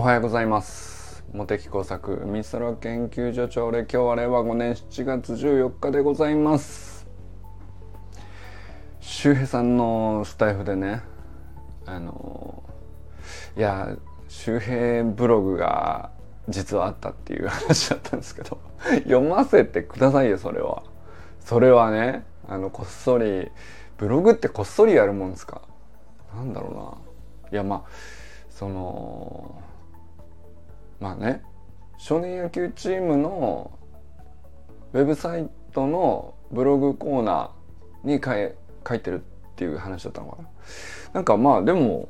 おはようございます。茂木工作ミストラ研究所長で今日は令和5年7月14日でございます。周平さんのスタイフでねあのいや周平ブログが実はあったっていう話だったんですけど読ませてくださいよそれは。それはねあのこっそりブログってこっそりやるもんですか？なんだろうな。いやまあそのまあね少年野球チームのウェブサイトのブログコーナーに書い書いてるっていう話だったのかな。なんかまあでも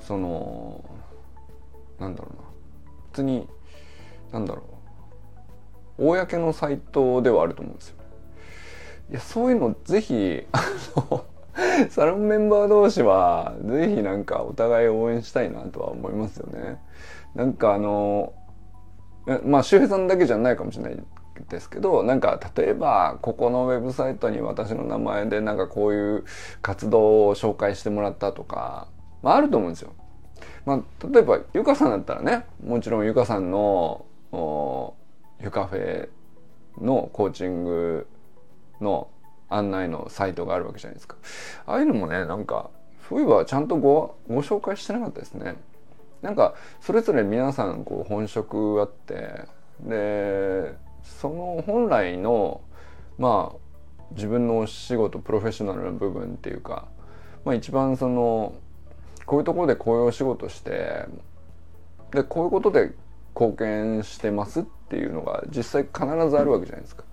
そのなんだろうな普通になんだろう公のサイトではあると思うんですよ。いやそういうのぜひあのサロンメンバー同士はぜひなんかお互い応援したいなとは思いますよね。なんかあのまあ周平さんだけじゃないかもしれないですけどなんか例えばここのウェブサイトに私の名前でなんかこういう活動を紹介してもらったとか、まあ、あると思うんですよ。まあ、例えばゆかさんだったらねもちろんゆかさんのゆかフェのコーチングの案内のサイトがあるわけじゃないですか。ああいうのもねなんかそういえばちゃんとごご紹介してなかったですね。なんかそれぞれ皆さんこう本職あってでその本来のまあ自分のお仕事プロフェッショナルな部分っていうか、まあ、一番そのこういうところでこういうお仕事してでこういうことで貢献してますっていうのが実際必ずあるわけじゃないですか。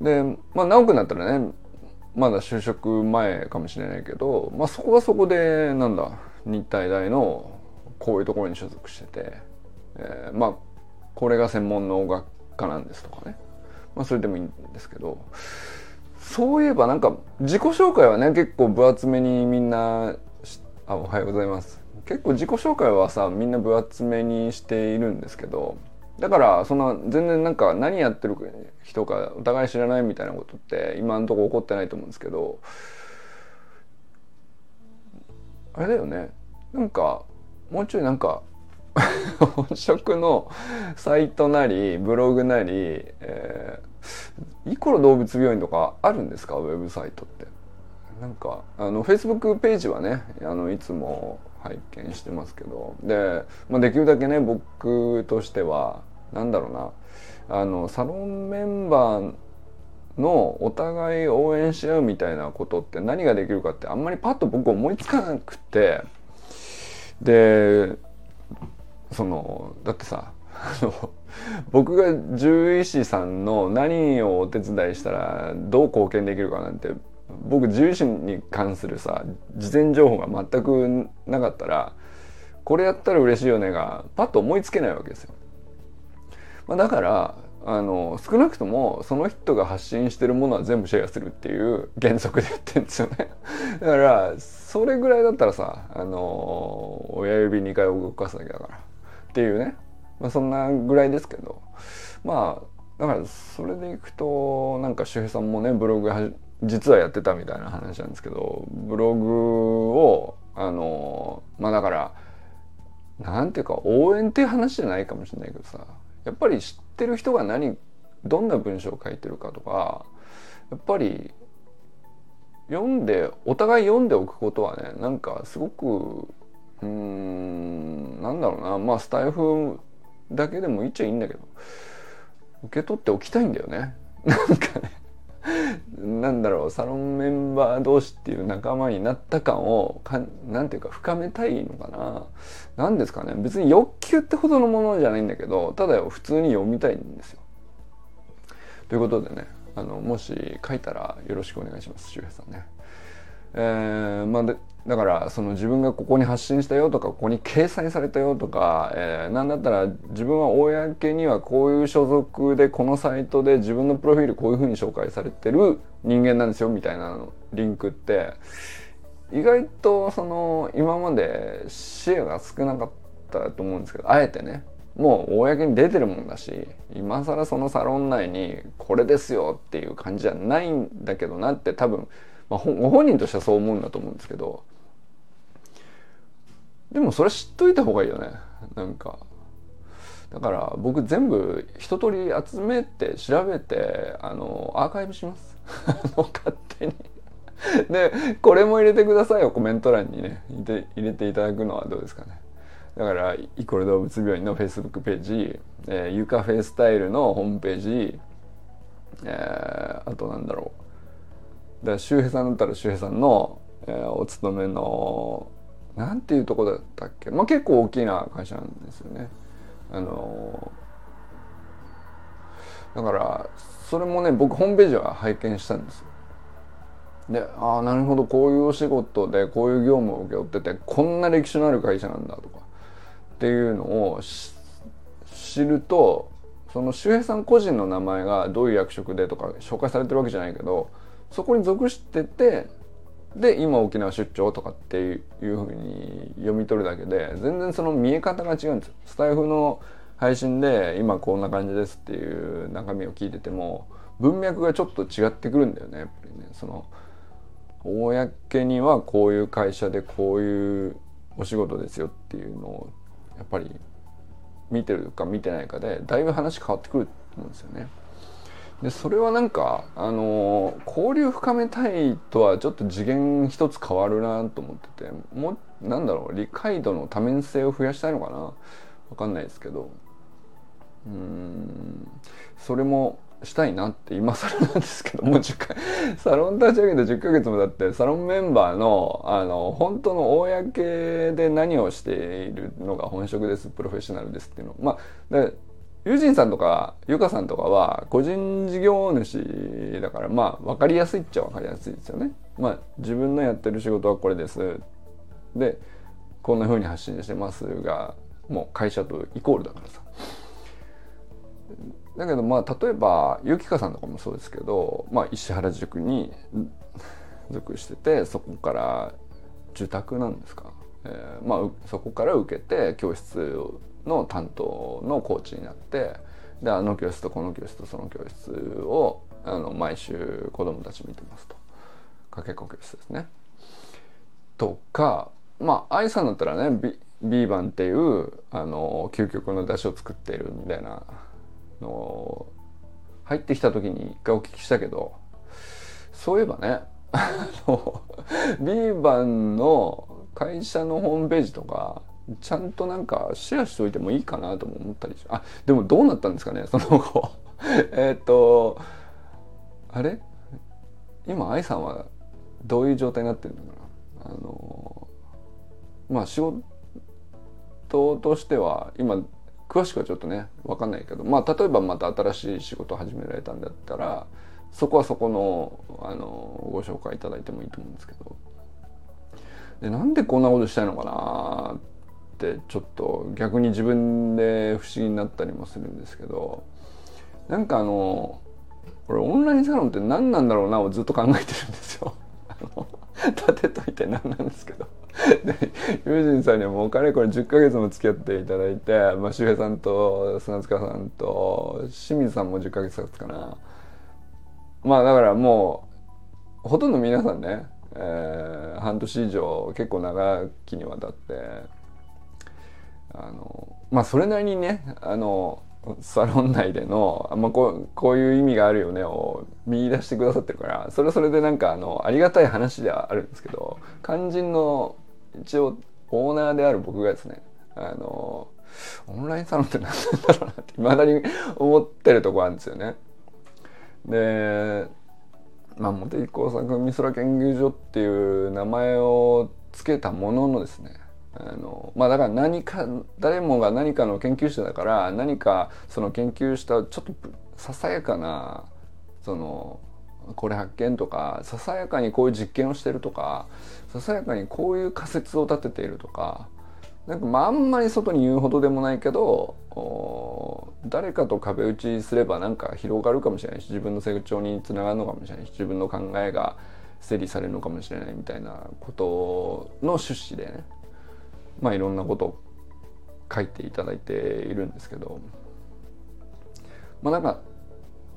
でまあ直くなったらねまだ就職前かもしれないけど、まあ、そこはそこでなんだ日体大のこういうところに所属してて、えー、まあこれが専門の学科なんですとかね、まあ、それでもいいんですけどそういえばなんか自己紹介はね結構分厚めにみんなあおはようございます。結構自己紹介はさみんな分厚めにしているんですけどだからそんな全然なんか何やってる人かお互い知らないみたいなことって今のところ起こってないと思うんですけどあれだよねなんかもうちょいなんか本職のサイトなりブログなり、えー、イコロ動物病院とかあるんですか？ウェブサイトって。なんかあのフェイスブックページはねあのいつも拝見してますけど。で、まあ、できるだけね僕としてはなんだろうな。あのサロンメンバーのお互い応援し合うみたいなことって何ができるかってあんまりパッと僕思いつかなくて。でそのだってさあの僕が獣医師さんの何をお手伝いしたらどう貢献できるかなんて僕獣医師に関するさ事前情報が全くなかったらこれやったら嬉しいよねがパッと思いつけないわけですよ。まあ、だからあの少なくともその人が発信してるものは全部シェアするっていう原則でやってるんですよね。だからそれぐらいだったらさあの親指2回動かすだけだからっていうね、まあ、そんなぐらいですけど。まあだからそれでいくとなんか周平さんもねブログ実はやってたみたいな話なんですけどブログをあのまあだからなんていうか応援っていう話じゃないかもしれないけどさやっぱり知ってる人が何どんな文章を書いてるかとかやっぱり読んでお互い読んでおくことはねなんかすごくうんなんだろうなまあスタイフだけでもいいっちゃいいんだけど受け取っておきたいんだよね。なんかね。なんだろうサロンメンバー同士っていう仲間になった感をかなんていうか深めたいのかな何ですかね別に欲求ってほどのものじゃないんだけどただ普通に読みたいんですよ。ということでねあのもし書いたらよろしくお願いします周平さんね。えー、まあでだからその自分がここに発信したよとかここに掲載されたよとか、えー、なんだったら自分は公にはこういう所属でこのサイトで自分のプロフィールこういうふうに紹介されてる人間なんですよみたいなリンクって。意外とその今まで視野が少なかったと思うんですけどあえてね。もう公に出てるもんだし今更そのサロン内にこれですよっていう感じじゃないんだけどなって多分、まあ、ご本人としてはそう思うんだと思うんですけどでもそれ知っといた方がいいよね。なんか。だから僕全部一通り集めて調べてあのアーカイブします。勝手に。でこれも入れてくださいよ。コメント欄にね。入れていただくのはどうですかね。だからイコレ動物病院のフェイスブックページ、えー、ユカフェイスタイルのホームページ、えー、あとなんだろう。ら周平さんだったら周平さんの、えー、お勤めのなんていうとこだったっけ？まあ結構大きな会社なんですよね。あのだからそれもね僕ホームページは拝見したんですよ。でああなるほどこういうお仕事でこういう業務を請け負っててこんな歴史のある会社なんだとかっていうのを知るとその周平さん個人の名前がどういう役職でとか紹介されてるわけじゃないけどそこに属しててで今沖縄出張とかっていうふうに読み取るだけで全然その見え方が違うんですよ。スタイフの配信で今こんな感じですっていう中身を聞いてても文脈がちょっと違ってくるんだよねやっぱりね。その公にはこういう会社でこういうお仕事ですよっていうのをやっぱり見てるか見てないかでだいぶ話変わってくると思うんですよね。でそれはなんかあの交流深めたいとはちょっと次元一つ変わるなと思っててもなんだろう理解度の多面性を増やしたいのかな？わかんないですけど。うん。それもしたいなって今更なんですけどもう10回サロン立ち上げて10ヶ月もだってサロンメンバーのあの本当の公で何をしているのが本職ですプロフェッショナルですっていうの。まあユージンさんとかユカさんとかは個人事業主だからまあ分かりやすいっちゃ分かりやすいですよね。まあ自分のやってる仕事はこれです。でこんな風に発信してますがもう会社とイコールだからさ。だけどまあ例えばゆきかさんとかもそうですけど、まあ、石原塾に属しててそこから受託なんですか、えー、まあそこから受けて教室の担当のコーチになってであの教室とこの教室とその教室をあの毎週子どもたち見てますとかけっこ教室ですね。とかまあ愛さんだったらねビビーバンっていうあの究極の出汁を作っているみたいなの入ってきた時に一回お聞きしたけどそういえばねビーバンの会社のホームページとかちゃんとなんかシェアしておいてもいいかなとも思ったりあでもどうなったんですかねその後。えっとあれ？今愛さんはどういう状態になってるのかな？あのまあ仕事としては今詳しくはちょっとね分かんないけどまあ例えばまた新しい仕事を始められたんだったらそこはそこのあのご紹介いただいてもいいと思うんですけど。でなんでこんなことしたいのかなってちょっと逆に自分で不思議になったりもするんですけどなんかあの俺オンラインサロンって何なんだろうなをずっと考えてるんですよ。立てといて何なんですけど で友人さんにはもうかれこれ10ヶ月も付き合っていただいて、まあ、周平さんと砂塚さんと清水さんも10ヶ月経つかなまあだからもうほとんど皆さんね、えー、半年以上結構長きにわたってあのまあそれなりにねあのサロン内での、まあ、こうこういう意味があるよねを見出してくださってるからそれはそれでなんかあのありがたい話ではあるんですけど肝心の一応オーナーである僕がですねあのオンラインサロンって何なんだろうなっていまだに思ってるとこあるんですよね。でまあ茂木工作美空研究所っていう名前を付けたもののですねあのまあだから何か誰もが何かの研究者だから何かその研究したちょっとささやかなそのこれ発見とかささやかにこういう実験をしてるとかささやかにこういう仮説を立てているとかなんかまああんまり外に言うほどでもないけど誰かと壁打ちすればなんか広がるかもしれないし自分の成長につながるのかもしれないし自分の考えが整理されるのかもしれないみたいなことの趣旨でね。まあいろんなことを書いていただいているんですけどまあなんか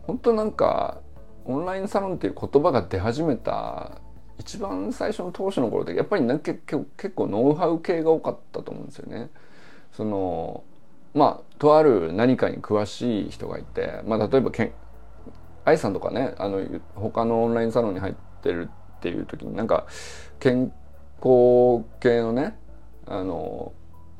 本当なんかオンラインサロンっていう言葉が出始めた一番最初の当初の頃ってやっぱりなんか結構ノウハウ系が多かったと思うんですよね。そのまあとある何かに詳しい人がいて、まあ、例えばけん愛さんとかねあの他のオンラインサロンに入ってるっていう時になんか健康系のねあの、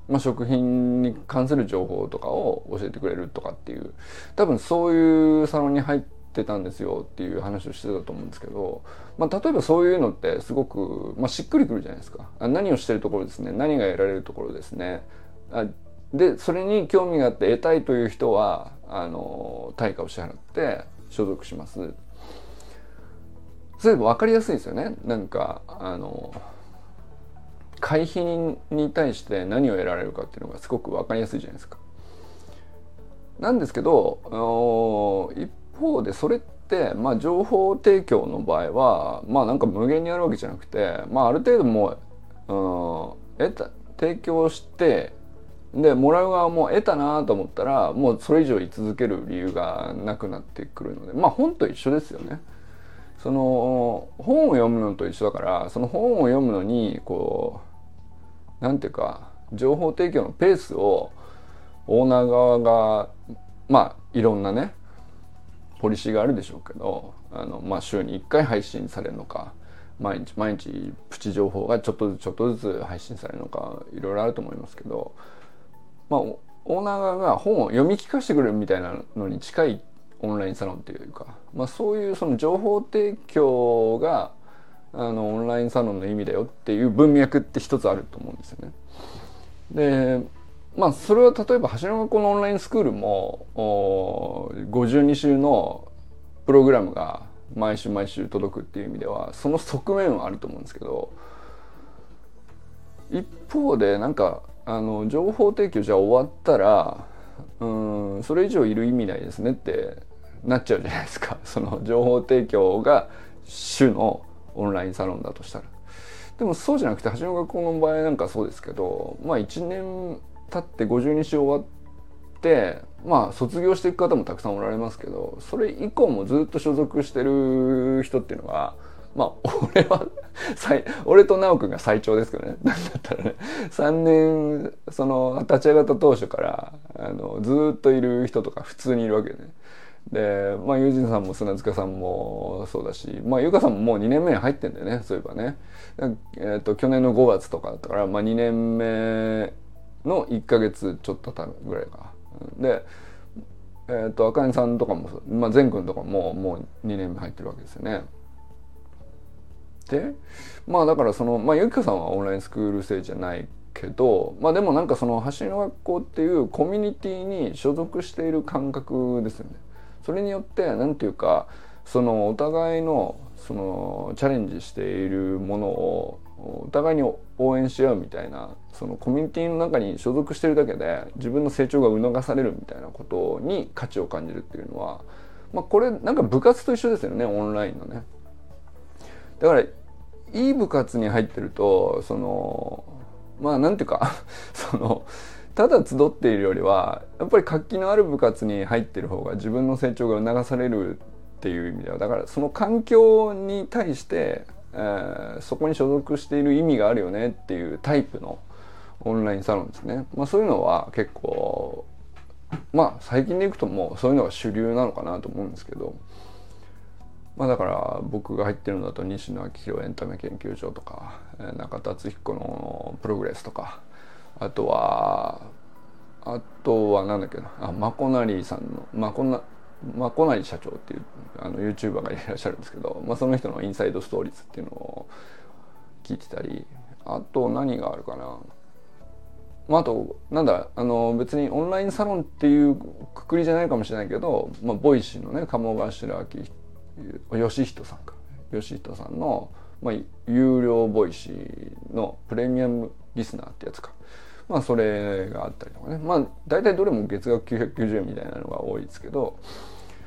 まあ、食品に関する情報とかを教えてくれるとかっていう多分そういうサロンに入ってたんですよっていう話をしてたと思うんですけど、まあ、例えばそういうのってすごく、まあ、しっくりくるじゃないですか。何をしてるところですね。何が得られるところですね。あでそれに興味があって得たいという人はあの対価を支払って所属します。それで分かりやすいですよね。なんかあの会費に対して何を得られるかっていうのがすごく分かりやすいじゃないですか。なんですけど一方でそれって、まあ、情報提供の場合はまあなんか無限にあるわけじゃなくて、まあ、ある程度もう、うん、得た提供してでもらう側も得たなと思ったらもうそれ以上居続ける理由がなくなってくるのでまあ本と一緒ですよね。その本を読むのと一緒だからその本を読むのにこうなんていうか情報提供のペースをオーナー側がまあいろんなねポリシーがあるでしょうけどあの、まあ、週に1回配信されるのか毎日毎日プチ情報がちょっとずつちょっとずつ配信されるのかいろいろあると思いますけど、まあ、オーナー側が本を読み聞かせてくれるみたいなのに近いオンラインサロンっていうか、まあ、そういうその情報提供があのオンラインサロンの意味だよっていう文脈って一つあると思うんですよね。でまあそれは例えば橋の学校のオンラインスクールも52週のプログラムが毎週毎週届くっていう意味ではその側面はあると思うんですけど一方でなんかあの情報提供じゃ終わったらうんそれ以上いる意味ないですねってなっちゃうじゃないですかその情報提供が主のオンラインサロンだとしたら。でもそうじゃなくて橋の学校の場合なんかそうですけどまあ1年経って52週終わってまあ卒業していく方もたくさんおられますけどそれ以降もずっと所属してる人っていうのはまあ俺は俺と直くんが最長ですけどねなんだったらね3年その立ち上がった当初からあのずっといる人とか普通にいるわけでね。でまあ友人さんも砂塚さんもそうだしまあ優香さんももう2年目に入ってんだよねそういえばね。えーと、去年の5月とかだったから、まあ、2年目の1か月ちょっとたぐらいかでえーと、赤根さんとかも、まあ、善くんとかももう2年目入ってるわけですよね。でまあだからそのまあゆかさんはオンラインスクール生じゃないけどまあでもなんかその走りの学校っていうコミュニティに所属している感覚ですよね。それによって何ていうかそのお互いのそのチャレンジしているものをお互いに応援し合うみたいなそのコミュニティの中に所属してるだけで自分の成長が促されるみたいなことに価値を感じるっていうのは、まあ、これなんか部活と一緒ですよねオンラインのね。だからいい部活に入ってるとそのまあなんていうか そのただ集っているよりはやっぱり活気のある部活に入ってる方が自分の成長が促されるっていう意味ではだからその環境に対してえー、そこに所属している意味があるよねっていうタイプのオンラインサロンですね。まあ、そういうのは結構まあ最近でいくともうそういうのが主流なのかなと思うんですけど。まあ、だから僕が入ってるのだと西野昭弘エンタメ研究所とか中田敦彦のプログレスとかあとはあとはなんだっけな。あマコナリさんのマコナまあ、小成社長っていうあの YouTuber がいらっしゃるんですけど、まあ、その人のインサイドストーリーズっていうのを聞いてたりあと何があるかな、まあ、あとなんだあの別にオンラインサロンっていうくくりじゃないかもしれないけど、まあ、ボイシーのね鴨頭嘉人さんか。義人さんの、まあ、有料ボイシーのプレミアムリスナーってやつか。まあそれがあったりとかね。まあ大体どれも月額990円みたいなのが多いですけど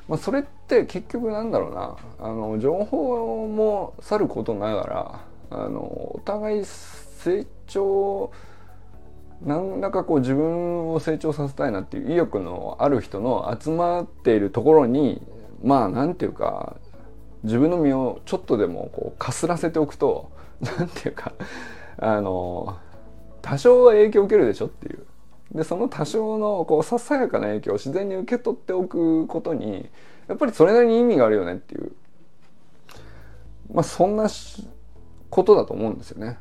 まあ、それって結局なんだろうな。あの情報もさることながらあのお互い成長何らかこう自分を成長させたいなっていう意欲のある人の集まっているところにまあなんていうか自分の身をちょっとでもこうかすらせておくと何て言うかあの多少は影響を受けるでしょっていうでその多少のこうささやかな影響を自然に受け取っておくことにやっぱりそれなりに意味があるよねっていうまあそんなことだと思うんですよね。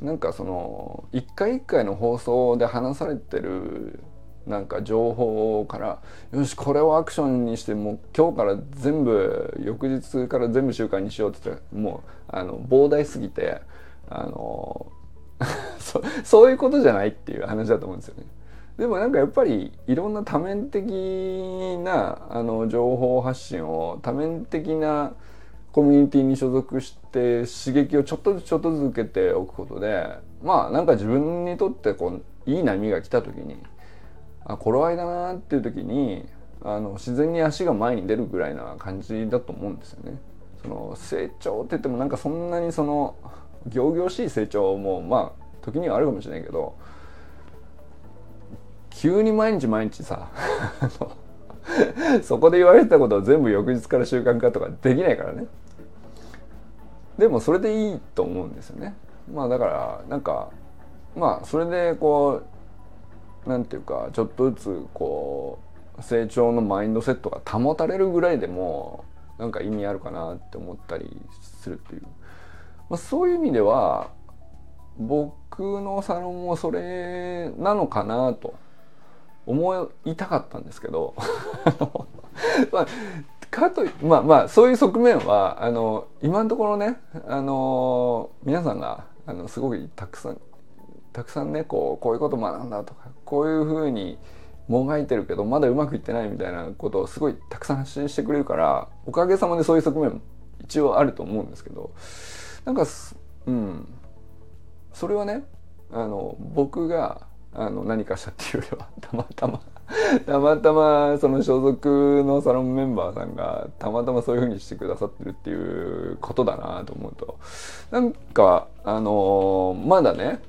なんかその一回一回の放送で話されてるなんか情報からよしこれをアクションにしてもう今日から全部翌日から全部習慣にしようって言ってもうあの膨大すぎてあの そそういうことじゃないっていう話だと思うんですよね。でもなんかやっぱりいろんな多面的なあの情報発信を多面的なコミュニティに所属して刺激をちょっとずつちょっとずつ受けておくことでまあなんか自分にとってこういい波が来た時にあ頃合いだなっていう時にあの自然に足が前に出るぐらいな感じだと思うんですよね。その成長って言ってもなんかそんなにその仰々しい成長もまあ時にはあるかもしれないけど急に毎日毎日さ そこで言われてたことを全部翌日から習慣化とかできないからね。でもそれでいいと思うんですよね。まあだからなんかまあそれでこうなんていうかちょっとずつこう成長のマインドセットが保たれるぐらいでもなんか意味あるかなって思ったりするっていう、まあ、そういう意味では僕のサロンもそれなのかなと思いたかったんですけど まあ、かとまあまあそういう側面はあの今のところねあの皆さんがあのすごくたくさんたくさんねこうこういうこと学んだとかこういうふうにもがいてるけどまだうまくいってないみたいなことをすごいたくさん発信してくれるからおかげさまでそういう側面も一応あると思うんですけどなんかうん。それはねあの僕があの何かしたっていうよりは たまたま たまたまその所属のサロンメンバーさんがたまたまそういうふうにしてくださってるっていうことだなと思うと。なんかあのまだね、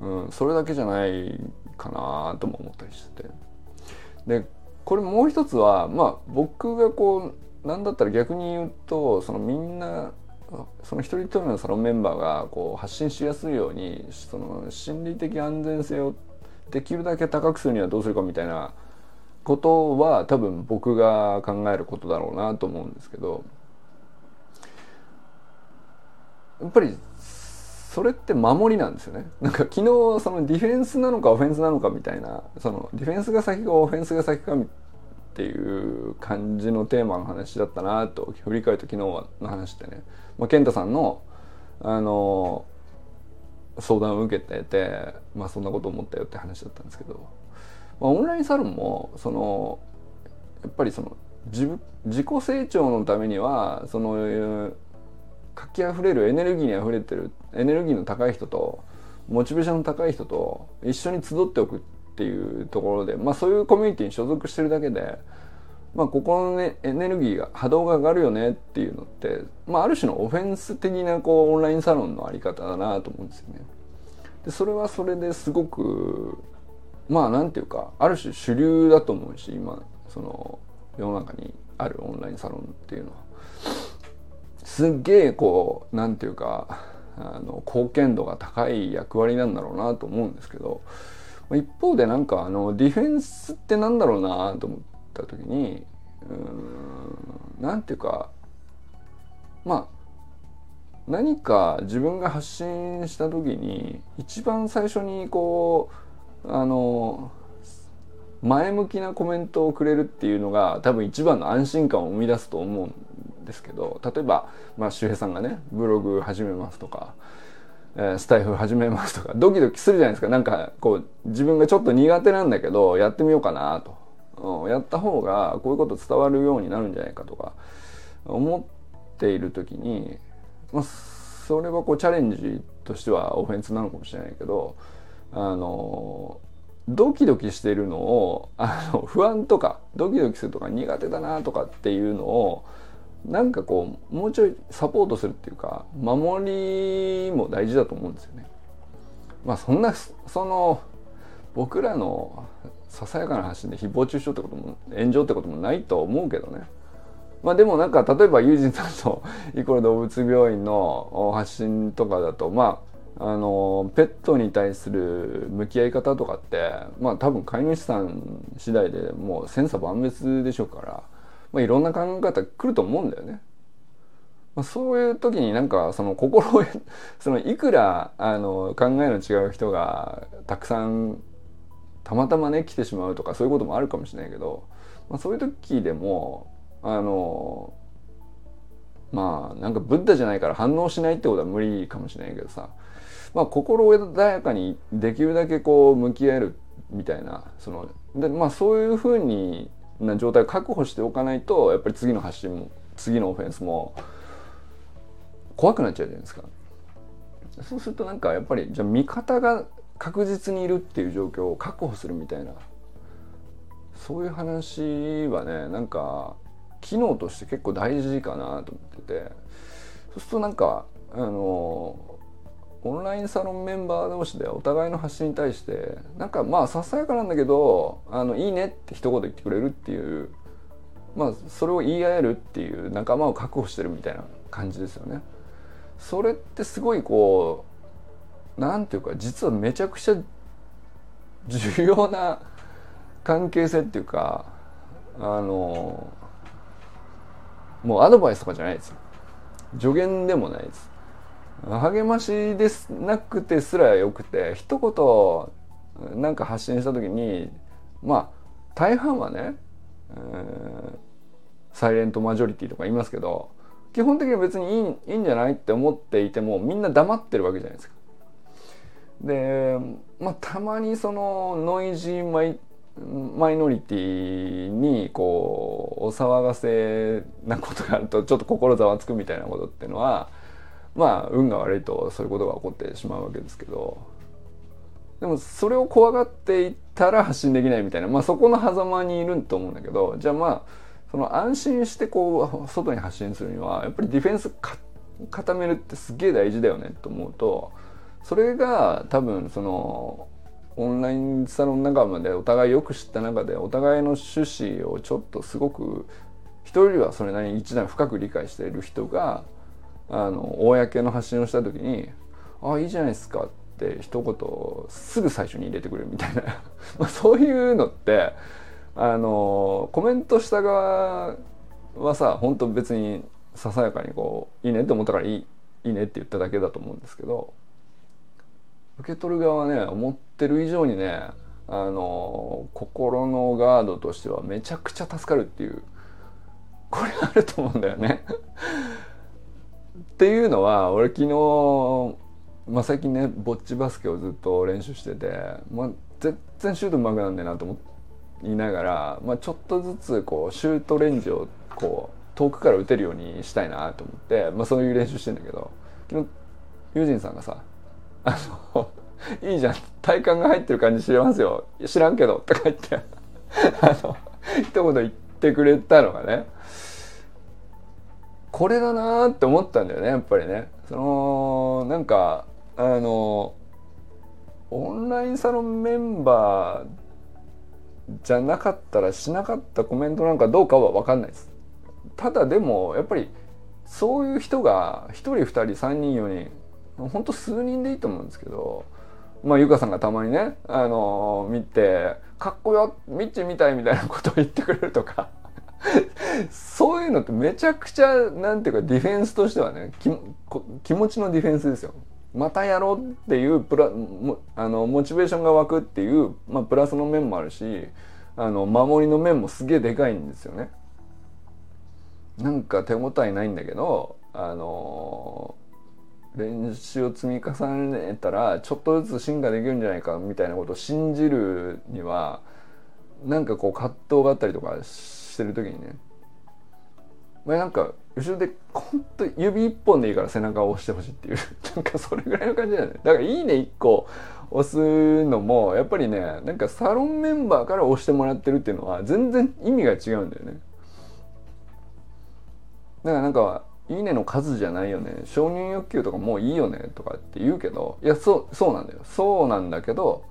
うん、それだけじゃないかなとも思ったりしてて。でこれもう一つはまあ僕がこうなんだったら逆に言うとそのみんなその一人一人のサロンメンバーがこう発信しやすいようにその心理的安全性をできるだけ高くするにはどうするかみたいなことは多分僕が考えることだろうなと思うんですけどやっぱりそれって守りなんですよね。なんか昨日そのディフェンスなのかオフェンスなのかみたいなそのディフェンスが先かオフェンスが先かっていう感じのテーマの話だったなと振り返ると昨日の話ってね、まあ、健太さんのあの相談を受けてて、まあ、そんなこと思ったよって話だったんですけど、まあ、オンラインサロンもそのやっぱりその自自己成長のためにはその活気あふれるエネルギーにあふれてるエネルギーの高い人とモチベーションの高い人と一緒に集っておくっていうところで、まあ、そういうコミュニティに所属してるだけで、まあ、ここの、ね、エネルギーが波動が上がるよねっていうのって、まあ、ある種のオフェンス的なこうオンラインサロンのあり方だなと思うんですよね。でそれはそれですごくまあなんていうかある種主流だと思うし今その世の中にあるオンラインサロンっていうのはすっげえこうなんていうかあの貢献度が高い役割なんだろうなと思うんですけど一方でなんかあのディフェンスってなんだろうなと思った時にうんなんていうかまあ何か自分が発信した時に一番最初にこうあの前向きなコメントをくれるっていうのが多分一番の安心感を生み出すと思うんですけど例えば、まあ、周平さんがねブログ始めますとか、えー、スタイフ始めますとかドキドキするじゃないですか。なんかこう自分がちょっと苦手なんだけどやってみようかなと、うん、やった方がこういうこと伝わるようになるんじゃないかとか思っている時にまあ、それはこうチャレンジとしてはオフェンスなのかもしれないけどあのドキドキしてるのをあの不安とかドキドキするとか苦手だなとかっていうのをなんかこうもうちょいサポートするっていうか守りも大事だと思うんですよね。まあそんなその僕らのささやかな発信で誹謗中傷ってことも炎上ってこともないと思うけどねまあでもなんか例えばユージンさんと イコール動物病院の発信とかだとまああのペットに対する向き合い方とかってまあ多分飼い主さん次第でもう千差万別でしょうから、まあ、いろんな考え方来ると思うんだよね。まあ、そういう時になんかその心を そのいくらあの考えの違う人がたくさんたまたまね来てしまうとかそういうこともあるかもしれないけど、まあ、そういう時でもあのまあなんかブッダじゃないから反応しないってことは無理かもしれないけどさ、まあ、心穏やかにできるだけこう向き合えるみたいなそので、まあ、そういうふうにな状態を確保しておかないとやっぱり次の発信も次のオフェンスも怖くなっちゃうじゃないですか。そうするとなんかやっぱりじゃあ味方が確実にいるっていう状況を確保するみたいなそういう話はねなんか機能として結構大事かなと思っててそうするとなんかあのオンラインサロンメンバー同士でお互いの発信に対してなんかまあささやかなんだけどあのいいねって一言言ってくれるっていうまあそれを言い合えるっていう仲間を確保してるみたいな感じですよね。それってすごいこうなんていうか実はめちゃくちゃ重要な関係性っていうかあのもうアドバイスとかじゃないです助言でもないです励ましですなくてすらよくて一言なんか発信した時にまあ大半はね、えー、サイレントマジョリティとか言いますけど基本的に別にいいいいんじゃないって思っていてもみんな黙ってるわけじゃないですか。でまあたまにそのノイジーマイマイノリティにこうお騒がせなことがあるとちょっと心ざわつくみたいなことっていうのはまあ運が悪いとそういうことが起こってしまうわけですけど。でもそれを怖がっていったら発信できないみたいな、まあ、そこの狭間にいると思うんだけどじゃあまあその安心してこう外に発信するにはやっぱりディフェンス固めるってすげえ大事だよねと思うとそれが多分そのオンラインサロン仲間でお互いよく知った中でお互いの趣旨をちょっとすごく人よりはそれなりに一段深く理解している人があの公の発信をした時に「ああいいじゃないですか」って一言すぐ最初に入れてくれるみたいな。まあそういうのってあのコメントした側はさ本当別にささやかにこう「いいね」って思ったからいい「いいね」って言っただけだと思うんですけど受け取る側はね思ってる以上にねあの心のガードとしてはめちゃくちゃ助かるっていうこれあると思うんだよね。っていうのは俺昨日、まあ、最近ねぼっちバスケをずっと練習してて、まあ、全然シュートうまくなんねえなと思いながら、まあ、ちょっとずつこうシュートレンジをこう遠くから打てるようにしたいなと思って、まあ、そういう練習してんだけど昨日ユージンさんがさあの いいじゃん。体幹が入ってる感じ知れますよ。知らんけどとか言って。あの一言言ってくれたのがね。これだなって思ったんだよねやっぱりね。そのなんかあのオンラインサロンメンバーじゃなかったらしなかったコメントなんかどうかは分かんないです。ただでもやっぱりそういう人が1人2人3人4人ほんと数人でいいと思うんですけどまあゆかさんがたまにねあの見て「かっこよミッチみたい」みたいなことを言ってくれるとか そういうのってめちゃくちゃなんていうかディフェンスとしてはね気持ちのディフェンスですよ。またやろうっていうプラあのモチベーションが湧くっていう、まあ、プラスの面もあるしあの守りの面もすげえでかいんですよね。なんか手応えないんだけどあの練習を積み重ねたらちょっとずつ進化できるんじゃないかみたいなことを信じるにはなんかこう葛藤があったりとかしてる時にね。まあ、なんか後ろでほんと指一本でいいから背中を押してほしいっていう。なんかそれぐらいの感じだよね。だから「いいね」1個押すのもやっぱりねなんかサロンメンバーから押してもらってるっていうのは全然意味が違うんだよね。だからなんか「いいね」の数じゃないよね。承認欲求とかもういいよねとかって言うけどいやそうそうなんだよ。そうなんだけど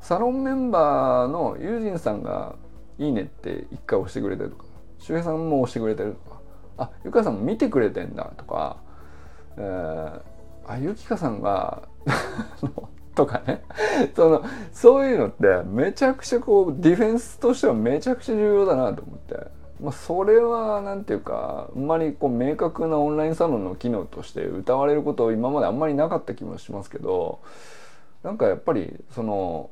サロンメンバーのユージンさんが「いいね」って一回押してくれてるとか周平さんも押してくれてるとかあゆかさんも見てくれてんだとか、えー、あゆきかさんが とかね。そのそういうのってめちゃくちゃこうディフェンスとしてはめちゃくちゃ重要だなと思って。まあ、それは何ていうかあんまりこう明確なオンラインサロンの機能として歌われること今まであんまりなかった気もしますけどなんかやっぱりその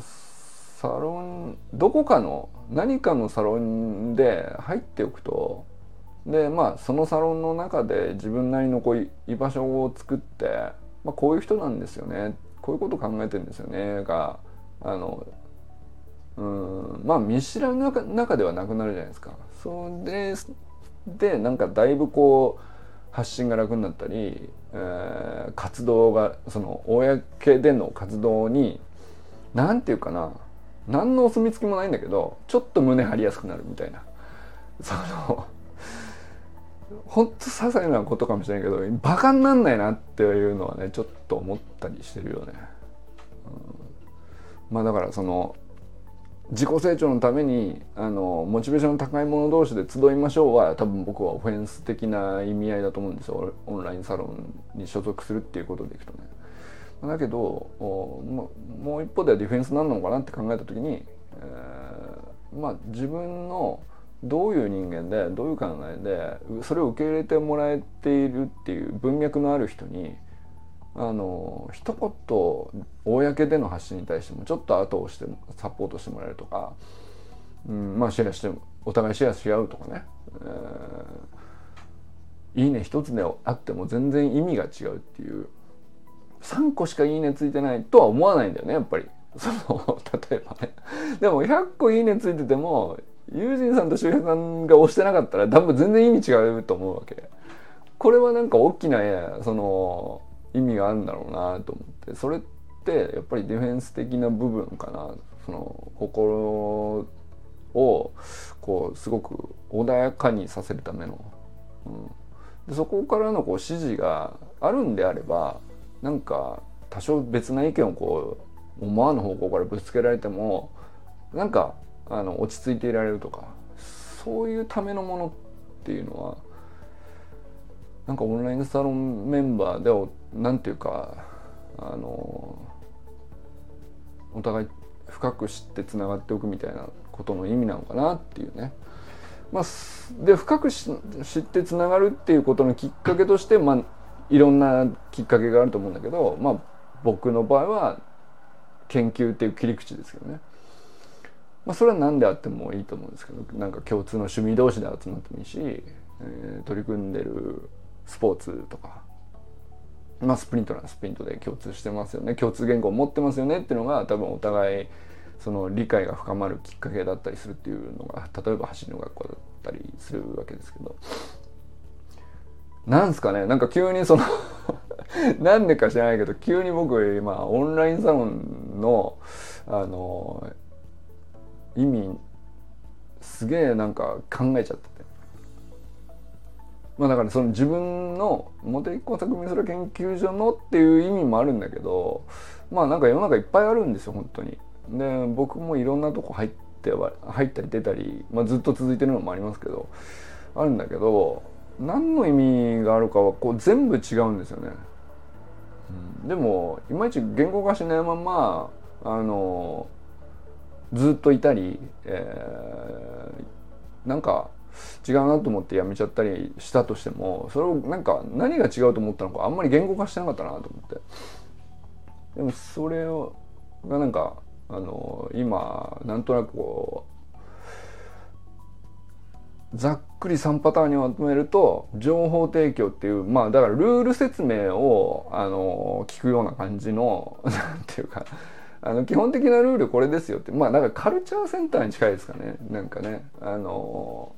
サロンどこかの何かのサロンで入っておくとでまあそのサロンの中で自分なりのこう居場所を作って、まあ、こういう人なんですよねこういうこと考えてるんですよねがあのうん。まあ見知らぬ中ではなくなるじゃないですか。それでなんかだいぶこう発信が楽になったり、えー、活動がその公での活動に何て言うかな。何のお墨付きもないんだけどちょっと胸張りやすくなるみたいな。そのほんと些細なことかもしれないけどバカになんないなっていうのはねちょっと思ったりしてるよね。うん、まあだからその自己成長のためにあのモチベーションの高い者同士で集いましょうは多分僕はオフェンス的な意味合いだと思うんですよオンラインサロンに所属するっていうことでいくとね。だけどもう一方ではディフェンスなんのかなって考えた時に、えー、まあ自分のどういう人間でどういう考えでそれを受け入れてもらえているっていう文脈のある人にあの一言公での発信に対してもちょっと後押してサポートしてもらえるとか、うん、まあシェアしてお互いシェアし合うとかね、えー、いいね一つであっても全然意味が違うっていう3個しかいいねついてないとは思わないんだよねやっぱり。その例えばね。でも100個いいねついてても友人さんと周平さんが押してなかったら多分全然意味違うと思うわけ。これはなんか大きなその意味があるんだろうなと思って。それってやっぱりディフェンス的な部分かな。その心をこうすごく穏やかにさせるための、うん、でそこからのこう指示があるんであればなんか多少別な意見をこう思わぬ方向からぶつけられてもなんかあの落ち着いていられるとかそういうためのものっていうのはなんかオンラインサロンメンバーでなんていうかあのお互い深く知ってつながっておくみたいなことの意味なのかなっていうね。まあ、で深く知ってつながるっていうことのきっかけとして、まあ、いろんなきっかけがあると思うんだけど、まあ、僕の場合は研究っていう切り口ですけどね。まあ、それは何であってもいいと思うんですけどなんか共通の趣味同士で集まってもいいし、えー、取り組んでるスポーツとか。まあスプリントならスプリントで共通してますよね。共通言語を持ってますよねっていうのが多分お互いその理解が深まるきっかけだったりするっていうのが例えば走りの学校だったりするわけですけど。なんすかね？なんか急にその なんでか知らないけど急に僕今オンラインサロンのあの意味すげえなんか考えちゃってまあだからその自分の茂木工作美空研究所のっていう意味もあるんだけどまあなんか世の中いっぱいあるんですよ本当に。で僕もいろんなとこ入っては入ったり出たり、まあ、ずっと続いてるのもありますけどあるんだけど何の意味があるかはこう全部違うんですよね。うん、でもいまいち言語化しないままあのずっといたり、えー、なんか違うなと思ってやめちゃったりしたとしてもそれをなんか何が違うと思ったのかあんまり言語化してなかったなと思って。でもそれをがなんかあの今なんとなくこうざっくり3パターンにまとめると情報提供っていうまあだからルール説明をあの聞くような感じの なんていうかあの基本的なルールこれですよって。まあなんかカルチャーセンターに近いですかね。なんかねあの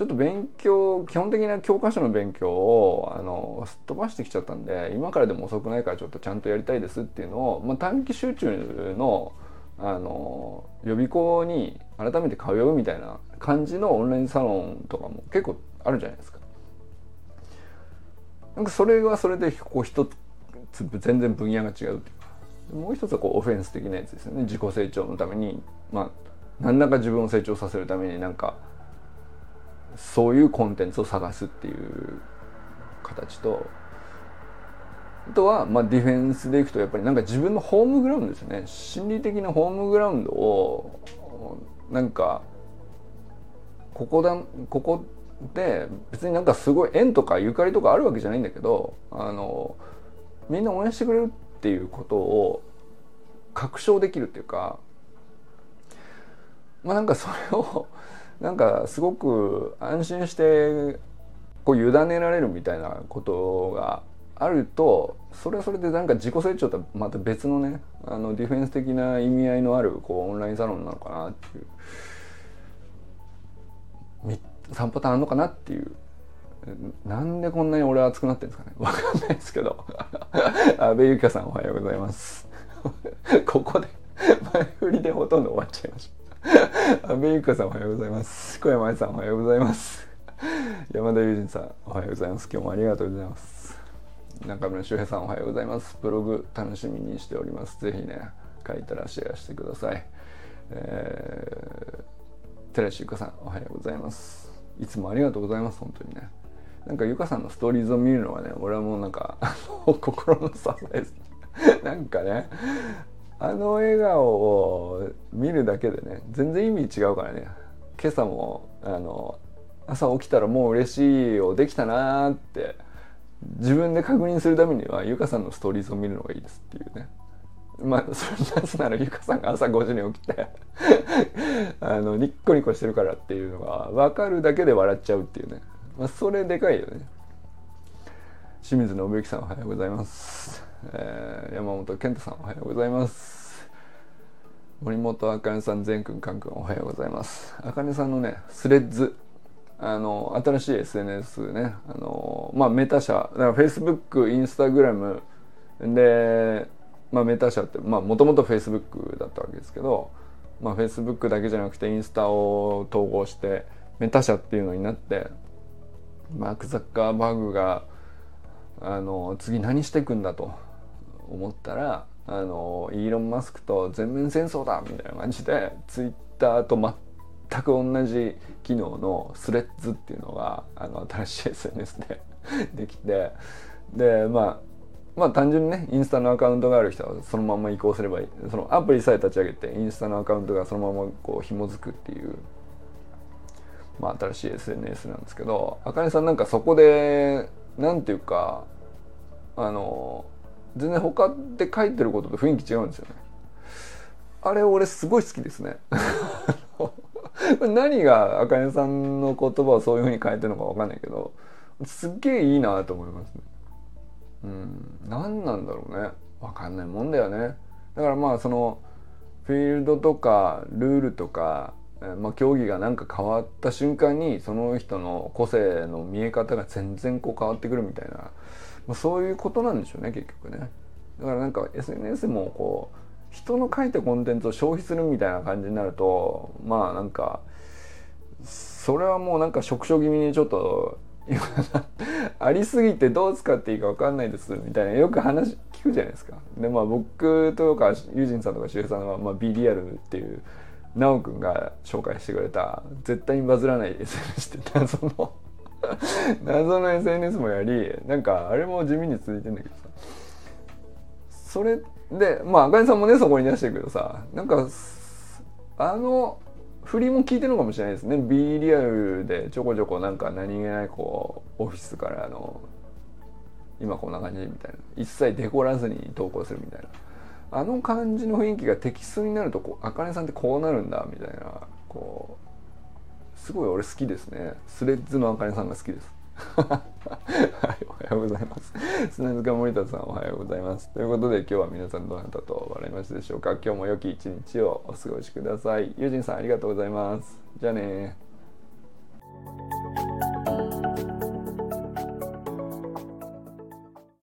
ちょっと勉強基本的な教科書の勉強をあのすっ飛ばしてきちゃったんで今からでも遅くないからちょっとちゃんとやりたいですっていうのを、まあ、短期集中のあの予備校に改めて通うみたいな感じのオンラインサロンとかも結構あるじゃないですか。なんかそれはそれでこう一つ全然分野が違うっていうかもう一つはこうオフェンス的なやつですよね自己成長のためにまあ何らか自分を成長させるためになんかそういうコンテンツを探すっていう形とあとは、まあ、ディフェンスでいくとやっぱりなんか自分のホームグラウンドですね。心理的なホームグラウンドをなんかここだここで別になんかすごい縁とかゆかりとかあるわけじゃないんだけどあのみんな応援してくれるっていうことを確証できるっていうかまあなんかそれをなんかすごく安心してこう委ねられるみたいなことがあるとそれはそれでなんか自己成長とはまた別のねあのディフェンス的な意味合いのあるこうオンラインサロンなのかなっていう。3パターンあるのかなっていう。なんでこんなに俺は熱くなってるんですかね。わかんないですけど。阿部ゆかさんおはようございます。ここで前振りでほとんど終わっちゃいました。阿部ゆかさんおはようございます。小山愛さんおはようございます。山田友人さんおはようございます。今日もありがとうございます。中村修平さんおはようございます。ブログ楽しみにしております。ぜひね書いたらシェアしてください、えー、寺石ゆかさんおはようございます。いつもありがとうございます本当にね。なんかゆかさんのストーリーズを見るのはね俺はもうなんか心の支えです。なんかねあの笑顔を見るだけでね全然意味違うからね。今朝もあの朝起きたらもう嬉しいをできたなーって。自分で確認するためにはゆかさんのストーリーズを見るのがいいですっていうね。まあそれなぜならゆかさんが朝5時に起きて あのニッコニコしてるからっていうのが分かるだけで笑っちゃうっていうね、まあ、それでかいよね。清水信之さんおはようございます、えー、山本健太さんおはようございます。森本あかねさん善くんかんくんおはようございます。あかねさんのねスレッズあの新しい SNS ねあのまあメタ社だから Facebook インスタグラムで、まあ、メタ社ってまあもともと Facebook だったわけですけど、まあ、Facebook だけじゃなくてインスタを統合してメタ社っていうのになってマーク・ザッカーバーグがあの次何していくんだと。思ったらあのイーロン・マスクと全面戦争だみたいな感じでツイッターと全く同じ機能のスレッズっていうのがあの新しい SNS で できてでまあまあ単純にねインスタのアカウントがある人はそのまま移行すればいい。そのアプリさえ立ち上げてインスタのアカウントがそのままこう紐づくっていう、まあ、新しい SNS なんですけどあかねさんなんかそこでなんていうかあの全然他で書いてることと雰囲気違うんですよね。あれ俺すごい好きですね。何があかねさんの言葉をそういうふうに変えてるのか分かんないけどすっげえいいなと思いますね。うん、何なんだろうね分かんないもんだよね。だからまあそのフィールドとかルールとか、まあ、競技が何か変わった瞬間にその人の個性の見え方が全然こう変わってくるみたいな、まあ、そういうことなんでしょうね結局ね。だからなんか SNS もこう人の書いたコンテンツを消費するみたいな感じになるとまあなんかそれはもうなんか縮小気味にちょっと ありすぎてどう使っていいか分かんないですみたいなよく話聞くじゃないですか。でまあ僕とかユージンさんとか周平さんは、まあ、B リアルっていう奈くんが紹介してくれた絶対にバズらない SNS って謎の 謎の SNS もやりなんかあれも地味に続いてんだけどさ。それでまあ赤井さんもねそこに出してるけどさなんかあの振りも聞いてるのかもしれないですね。B リアルでちょこちょこなんか何気ないこうオフィスからの今こんな感じみたいな。一切デコらずに投稿するみたいな。あの感じの雰囲気がテキストになるとあかねさんってこうなるんだみたいなこうすごい俺好きですねスレッズのあかねさんが好きです はい、おはようございます。砂塚森田さんおはようございます。ということで今日は皆さんどなたと笑いましたでしょうか今日も良き一日をお過ごしください。ゆうじんさんありがとうございます。じゃあね